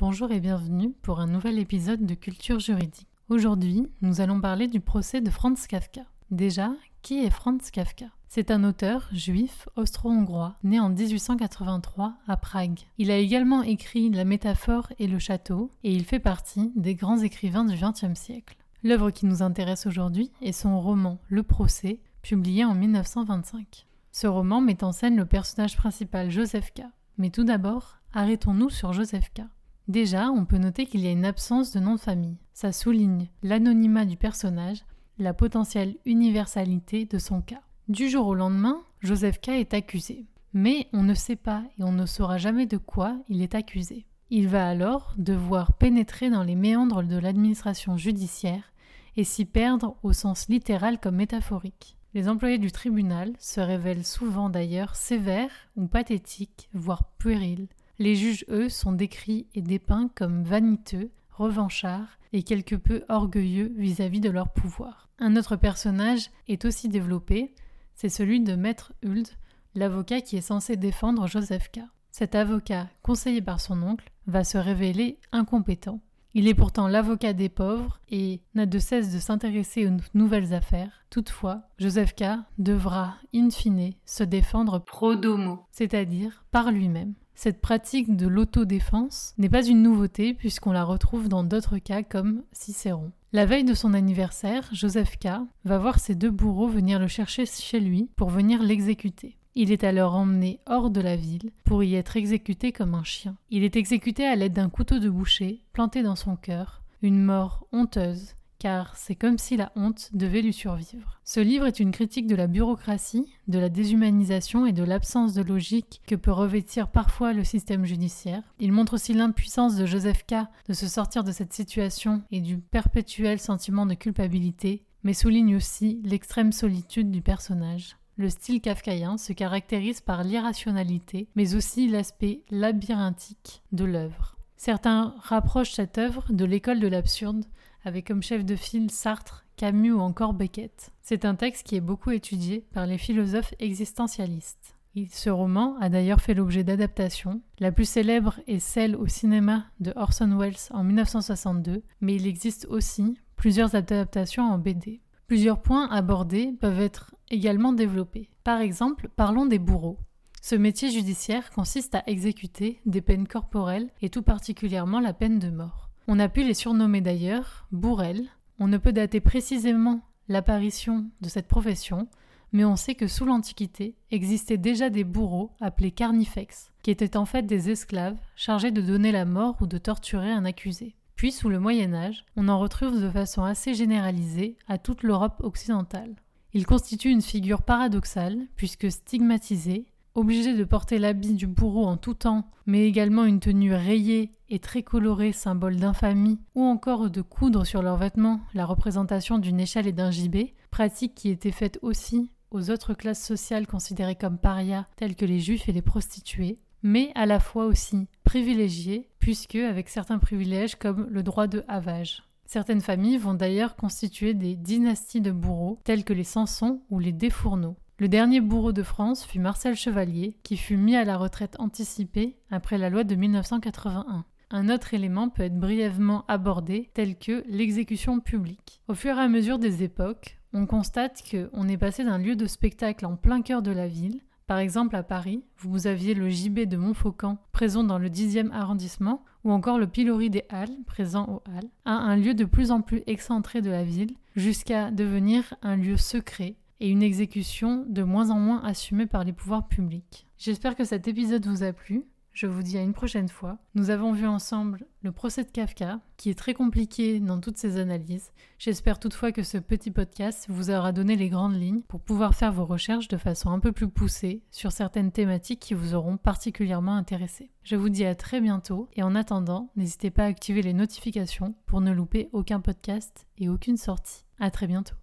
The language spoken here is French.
Bonjour et bienvenue pour un nouvel épisode de Culture juridique. Aujourd'hui, nous allons parler du procès de Franz Kafka. Déjà, qui est Franz Kafka? C'est un auteur juif austro-hongrois né en 1883 à Prague. Il a également écrit La métaphore et le château et il fait partie des grands écrivains du XXe siècle. L'œuvre qui nous intéresse aujourd'hui est son roman Le procès, publié en 1925. Ce roman met en scène le personnage principal Joseph K. Mais tout d'abord, arrêtons-nous sur Joseph K. Déjà, on peut noter qu'il y a une absence de nom de famille. Ça souligne l'anonymat du personnage, la potentielle universalité de son cas. Du jour au lendemain, Joseph K est accusé. Mais on ne sait pas et on ne saura jamais de quoi il est accusé. Il va alors devoir pénétrer dans les méandres de l'administration judiciaire et s'y perdre au sens littéral comme métaphorique. Les employés du tribunal se révèlent souvent d'ailleurs sévères ou pathétiques, voire puérils, les juges, eux, sont décrits et dépeints comme vaniteux, revanchards et quelque peu orgueilleux vis-à-vis de leur pouvoir. Un autre personnage est aussi développé, c'est celui de Maître Huld, l'avocat qui est censé défendre Joseph K. Cet avocat, conseillé par son oncle, va se révéler incompétent. Il est pourtant l'avocat des pauvres et n'a de cesse de s'intéresser aux nouvelles affaires. Toutefois, Joseph K. devra, in fine, se défendre pro domo, c'est-à-dire par lui-même. Cette pratique de l'autodéfense n'est pas une nouveauté puisqu'on la retrouve dans d'autres cas comme Cicéron. La veille de son anniversaire, Joseph K. va voir ses deux bourreaux venir le chercher chez lui pour venir l'exécuter. Il est alors emmené hors de la ville pour y être exécuté comme un chien. Il est exécuté à l'aide d'un couteau de boucher planté dans son cœur, une mort honteuse car c'est comme si la honte devait lui survivre. Ce livre est une critique de la bureaucratie, de la déshumanisation et de l'absence de logique que peut revêtir parfois le système judiciaire. Il montre aussi l'impuissance de Joseph K. de se sortir de cette situation et du perpétuel sentiment de culpabilité, mais souligne aussi l'extrême solitude du personnage. Le style kafkaïen se caractérise par l'irrationalité, mais aussi l'aspect labyrinthique de l'œuvre. Certains rapprochent cette œuvre de l'école de l'absurde, avec comme chef de file Sartre, Camus ou encore Beckett. C'est un texte qui est beaucoup étudié par les philosophes existentialistes. Ce roman a d'ailleurs fait l'objet d'adaptations. La plus célèbre est celle au cinéma de Orson Welles en 1962, mais il existe aussi plusieurs adaptations en BD. Plusieurs points abordés peuvent être également développés. Par exemple, parlons des bourreaux. Ce métier judiciaire consiste à exécuter des peines corporelles et tout particulièrement la peine de mort. On a pu les surnommer d'ailleurs bourrelles. On ne peut dater précisément l'apparition de cette profession, mais on sait que sous l'Antiquité existaient déjà des bourreaux appelés carnifex, qui étaient en fait des esclaves chargés de donner la mort ou de torturer un accusé. Puis sous le Moyen Âge, on en retrouve de façon assez généralisée à toute l'Europe occidentale. Il constitue une figure paradoxale, puisque stigmatisé, obligés de porter l'habit du bourreau en tout temps, mais également une tenue rayée et très colorée, symbole d'infamie, ou encore de coudre sur leurs vêtements la représentation d'une échelle et d'un gibet, pratique qui était faite aussi aux autres classes sociales considérées comme parias, telles que les juifs et les prostituées, mais à la fois aussi privilégiées, puisque avec certains privilèges comme le droit de havage. Certaines familles vont d'ailleurs constituer des dynasties de bourreaux, telles que les Sansons ou les Desfourneaux. Le dernier bourreau de France fut Marcel Chevalier, qui fut mis à la retraite anticipée après la loi de 1981. Un autre élément peut être brièvement abordé, tel que l'exécution publique. Au fur et à mesure des époques, on constate qu'on est passé d'un lieu de spectacle en plein cœur de la ville, par exemple à Paris, vous aviez le gibet de Montfaucon, présent dans le 10e arrondissement, ou encore le pilori des Halles, présent aux Halles, à un lieu de plus en plus excentré de la ville, jusqu'à devenir un lieu secret, et une exécution de moins en moins assumée par les pouvoirs publics. J'espère que cet épisode vous a plu. Je vous dis à une prochaine fois. Nous avons vu ensemble le procès de Kafka, qui est très compliqué dans toutes ses analyses. J'espère toutefois que ce petit podcast vous aura donné les grandes lignes pour pouvoir faire vos recherches de façon un peu plus poussée sur certaines thématiques qui vous auront particulièrement intéressé. Je vous dis à très bientôt et en attendant, n'hésitez pas à activer les notifications pour ne louper aucun podcast et aucune sortie. À très bientôt.